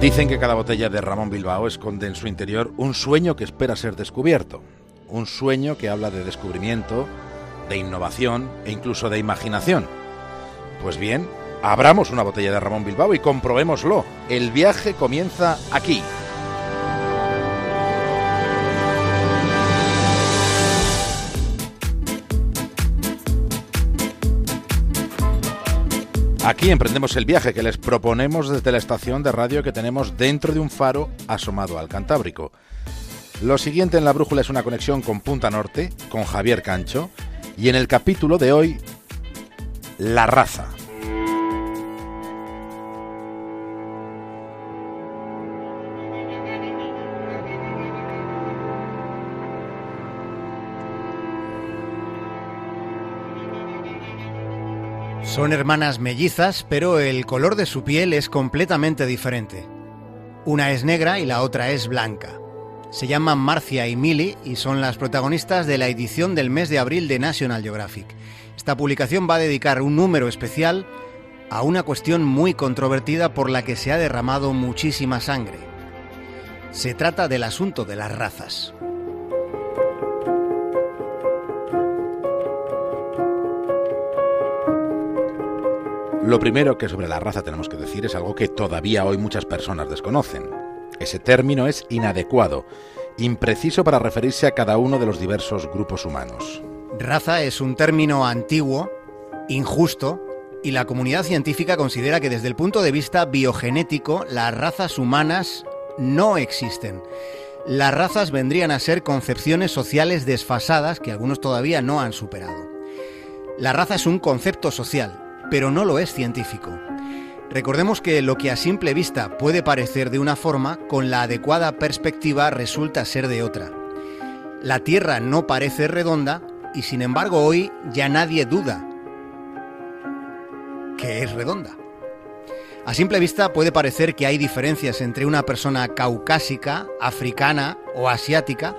Dicen que cada botella de Ramón Bilbao esconde en su interior un sueño que espera ser descubierto. Un sueño que habla de descubrimiento, de innovación e incluso de imaginación. Pues bien, abramos una botella de Ramón Bilbao y comprobémoslo. El viaje comienza aquí. Aquí emprendemos el viaje que les proponemos desde la estación de radio que tenemos dentro de un faro asomado al Cantábrico. Lo siguiente en la brújula es una conexión con Punta Norte, con Javier Cancho, y en el capítulo de hoy, La raza. Son hermanas mellizas, pero el color de su piel es completamente diferente. Una es negra y la otra es blanca. Se llaman Marcia y Millie y son las protagonistas de la edición del mes de abril de National Geographic. Esta publicación va a dedicar un número especial a una cuestión muy controvertida por la que se ha derramado muchísima sangre. Se trata del asunto de las razas. Lo primero que sobre la raza tenemos que decir es algo que todavía hoy muchas personas desconocen. Ese término es inadecuado, impreciso para referirse a cada uno de los diversos grupos humanos. Raza es un término antiguo, injusto, y la comunidad científica considera que desde el punto de vista biogenético las razas humanas no existen. Las razas vendrían a ser concepciones sociales desfasadas que algunos todavía no han superado. La raza es un concepto social, pero no lo es científico. Recordemos que lo que a simple vista puede parecer de una forma, con la adecuada perspectiva resulta ser de otra. La Tierra no parece redonda y sin embargo hoy ya nadie duda que es redonda. A simple vista puede parecer que hay diferencias entre una persona caucásica, africana o asiática,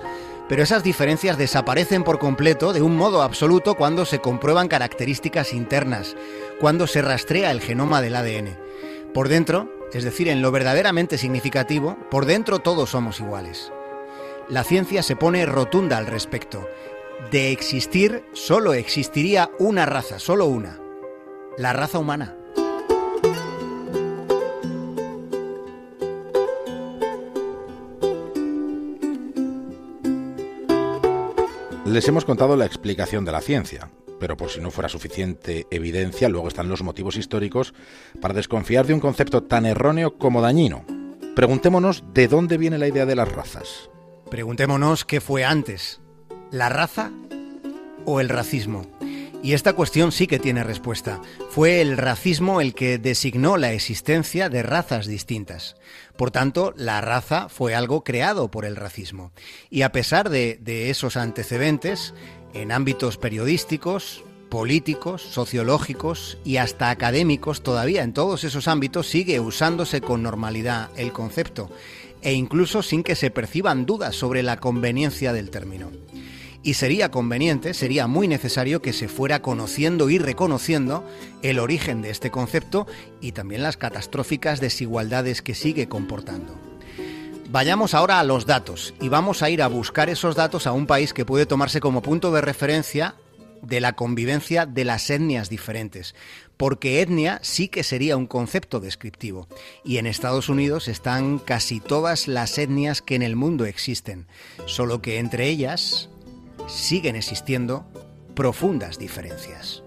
pero esas diferencias desaparecen por completo de un modo absoluto cuando se comprueban características internas, cuando se rastrea el genoma del ADN. Por dentro, es decir, en lo verdaderamente significativo, por dentro todos somos iguales. La ciencia se pone rotunda al respecto. De existir, solo existiría una raza, solo una. La raza humana. Les hemos contado la explicación de la ciencia, pero por si no fuera suficiente evidencia, luego están los motivos históricos para desconfiar de un concepto tan erróneo como dañino. Preguntémonos de dónde viene la idea de las razas. Preguntémonos qué fue antes, la raza o el racismo. Y esta cuestión sí que tiene respuesta. Fue el racismo el que designó la existencia de razas distintas. Por tanto, la raza fue algo creado por el racismo. Y a pesar de, esos antecedentes, en ámbitos periodísticos, políticos, sociológicos y hasta académicos, todavía en todos esos ámbitos sigue usándose con normalidad el concepto, e incluso sin que se perciban dudas sobre la conveniencia del término y sería conveniente, sería muy necesario que se fuera conociendo y reconociendo el origen de este concepto y también las catastróficas desigualdades que sigue comportando. Vayamos ahora a los datos y vamos a ir a buscar esos datos a un país que puede tomarse como punto de referencia de la convivencia de las etnias diferentes, porque etnia sí que sería un concepto descriptivo, y en Estados Unidos están casi todas las etnias que en el mundo existen, solo que entre ellas siguen existiendo profundas diferencias.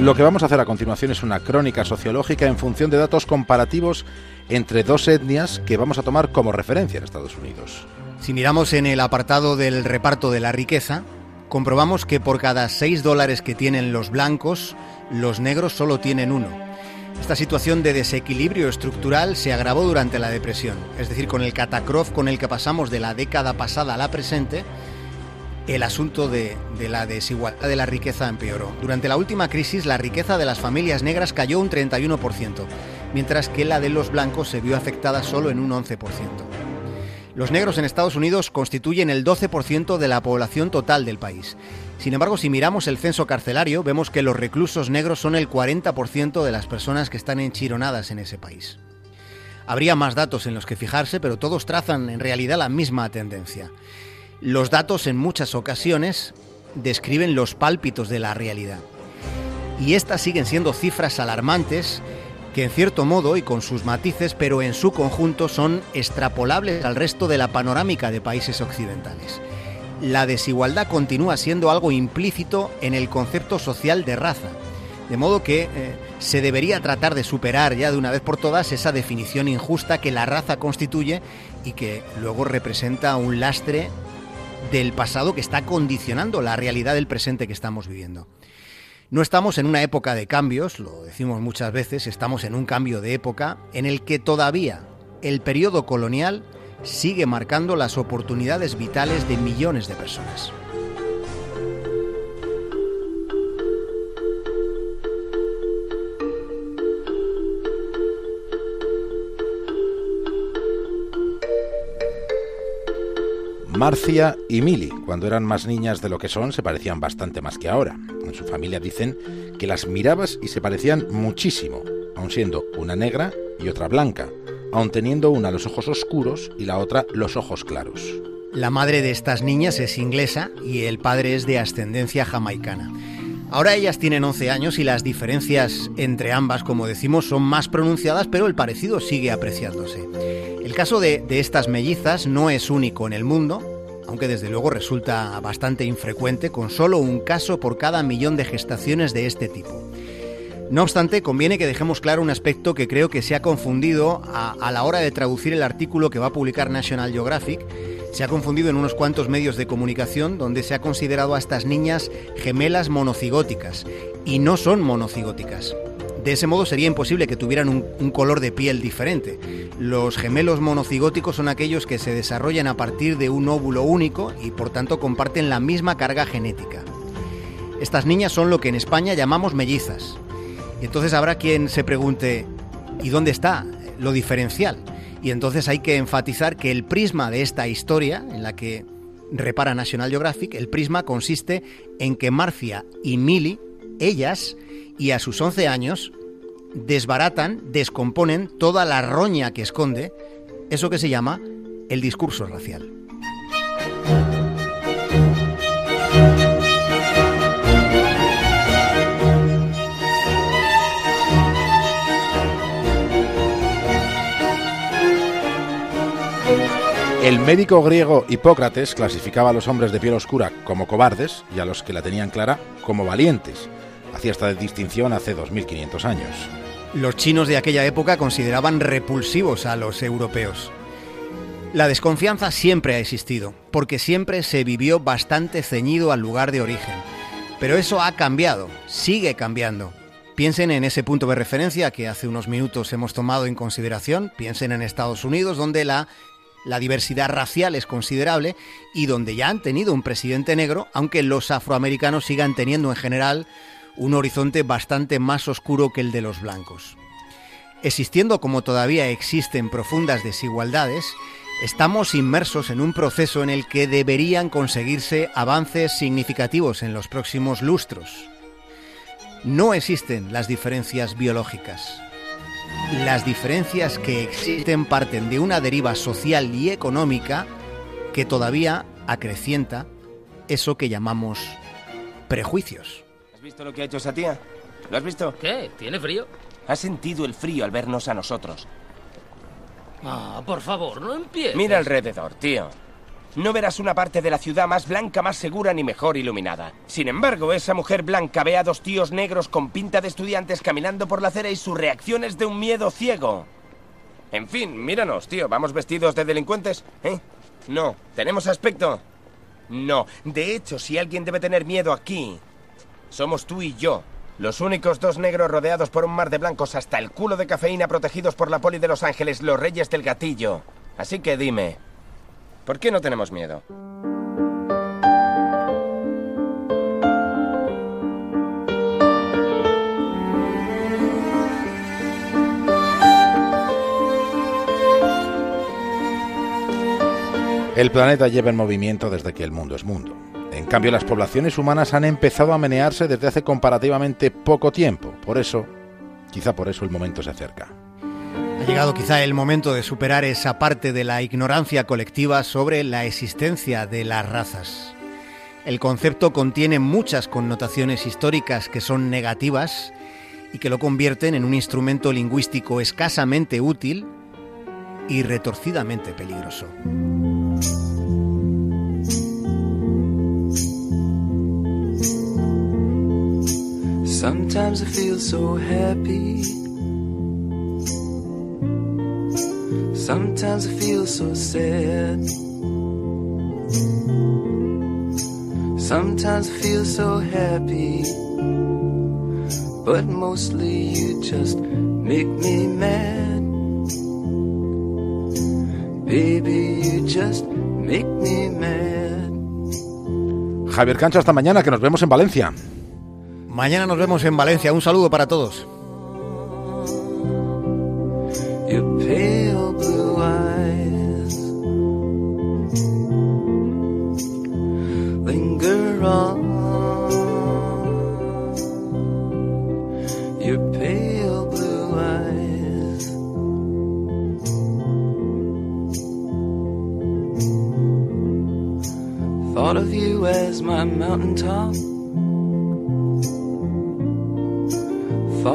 Lo que vamos a hacer a continuación es una crónica sociológica en función de datos comparativos entre dos etnias que vamos a tomar como referencia en Estados Unidos. Si miramos en el apartado del reparto de la riqueza, comprobamos que por cada 6 dólares que tienen los blancos, los negros solo tienen uno. Esta situación de desequilibrio estructural se agravó durante la depresión, es decir, con el catacrof con el que pasamos de la década pasada a la presente, el asunto de, la desigualdad de la riqueza empeoró. Durante la última crisis, la riqueza de las familias negras cayó un 31%, mientras que la de los blancos se vio afectada solo en un 11%. Los negros en Estados Unidos constituyen el 12% de la población total del país. Sin embargo, si miramos el censo carcelario, vemos que los reclusos negros son el 40% de las personas que están enchironadas en ese país. Habría más datos en los que fijarse, pero todos trazan en realidad la misma tendencia. Los datos en muchas ocasiones describen los pálpitos de la realidad. Y estas siguen siendo cifras alarmantes que en cierto modo y con sus matices, pero en su conjunto son extrapolables al resto de la panorámica de países occidentales. La desigualdad continúa siendo algo implícito en el concepto social de raza, de modo que eh, se debería tratar de superar ya de una vez por todas esa definición injusta que la raza constituye y que luego representa un lastre del pasado que está condicionando la realidad del presente que estamos viviendo. No estamos en una época de cambios, lo decimos muchas veces, estamos en un cambio de época en el que todavía el periodo colonial sigue marcando las oportunidades vitales de millones de personas. Marcia y Mili, cuando eran más niñas de lo que son, se parecían bastante más que ahora. En su familia dicen que las mirabas y se parecían muchísimo, aun siendo una negra y otra blanca, aun teniendo una los ojos oscuros y la otra los ojos claros. La madre de estas niñas es inglesa y el padre es de ascendencia jamaicana. Ahora ellas tienen 11 años y las diferencias entre ambas, como decimos, son más pronunciadas, pero el parecido sigue apreciándose. El caso de, de estas mellizas no es único en el mundo, aunque desde luego resulta bastante infrecuente, con solo un caso por cada millón de gestaciones de este tipo. No obstante, conviene que dejemos claro un aspecto que creo que se ha confundido a, la hora de traducir el artículo que va a publicar National Geographic. Se ha confundido en unos cuantos medios de comunicación donde se ha considerado a estas niñas gemelas monocigóticas. Y no son monocigóticas. De ese modo sería imposible que tuvieran un, color de piel diferente. Los gemelos monocigóticos son aquellos que se desarrollan a partir de un óvulo único y por tanto comparten la misma carga genética. Estas niñas son lo que en España llamamos mellizas. Y entonces habrá quien se pregunte, ¿y dónde está lo diferencial? Y entonces hay que enfatizar que el prisma de esta historia, en la que repara National Geographic, el prisma consiste en que Marcia y Millie, ellas, y a sus 11 años desbaratan, descomponen toda la roña que esconde eso que se llama el discurso racial. El médico griego Hipócrates clasificaba a los hombres de piel oscura como cobardes y a los que la tenían clara como valientes hacía esta distinción hace 2500 años. Los chinos de aquella época consideraban repulsivos a los europeos. La desconfianza siempre ha existido, porque siempre se vivió bastante ceñido al lugar de origen. Pero eso ha cambiado, sigue cambiando. Piensen en ese punto de referencia que hace unos minutos hemos tomado en consideración, piensen en Estados Unidos, donde la, la diversidad racial es considerable y donde ya han tenido un presidente negro, aunque los afroamericanos sigan teniendo en general un horizonte bastante más oscuro que el de los blancos. Existiendo como todavía existen profundas desigualdades, estamos inmersos en un proceso en el que deberían conseguirse avances significativos en los próximos lustros. No existen las diferencias biológicas. Las diferencias que existen parten de una deriva social y económica que todavía acrecienta eso que llamamos prejuicios. ¿Has visto lo que ha hecho esa tía? ¿Lo has visto? ¿Qué? ¿Tiene frío? Ha sentido el frío al vernos a nosotros. Ah, por favor, no empieces. Mira alrededor, tío. No verás una parte de la ciudad más blanca, más segura ni mejor iluminada. Sin embargo, esa mujer blanca ve a dos tíos negros con pinta de estudiantes caminando por la acera y su reacción es de un miedo ciego. En fin, míranos, tío. ¿Vamos vestidos de delincuentes? ¿Eh? No. ¿Tenemos aspecto? No. De hecho, si alguien debe tener miedo aquí, somos tú y yo. Los únicos dos negros rodeados por un mar de blancos hasta el culo de cafeína protegidos por la poli de Los Ángeles, los reyes del gatillo. Así que dime, ¿por qué no tenemos miedo? El planeta lleva en movimiento desde que el mundo es mundo. En cambio, las poblaciones humanas han empezado a menearse desde hace comparativamente poco tiempo. Por eso, quizá por eso el momento se acerca. Ha llegado quizá el momento de superar esa parte de la ignorancia colectiva sobre la existencia de las razas. El concepto contiene muchas connotaciones históricas que son negativas y que lo convierten en un instrumento lingüístico escasamente útil y retorcidamente peligroso. Sometimes I feel so happy. Sometimes I feel so sad. Sometimes I feel so happy. But mostly you just make me mad. Baby, you just make me mad. Javier Cancho, hasta mañana, que nos vemos en Valencia. Mañana nos vemos en Valencia. Un saludo para todos. Thought of you as my mountaintop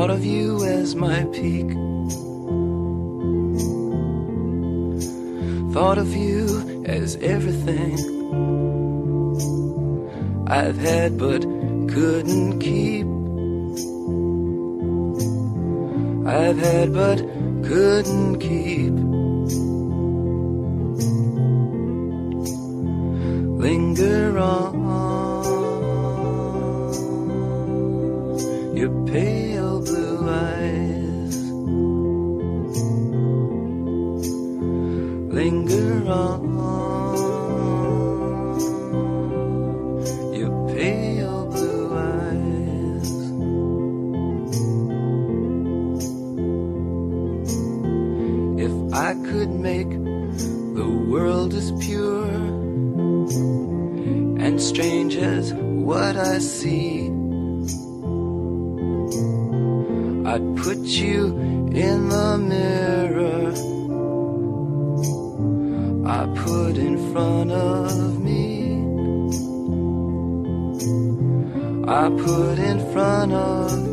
thought of you as my peak. Thought of you as everything I've had but couldn't keep. I've had but couldn't keep. Linger on. I'd put you in the mirror I put in front of me. I put in front of